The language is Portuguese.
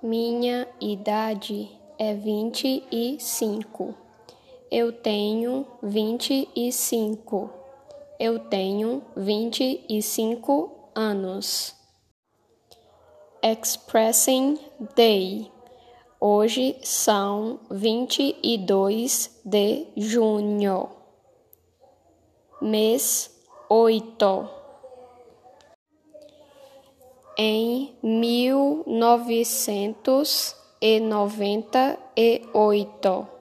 Minha idade é vinte e cinco. Eu tenho vinte e cinco. Eu tenho vinte e cinco anos. Expressing Day. Hoje são vinte e dois de junho. Mês oito em 1998.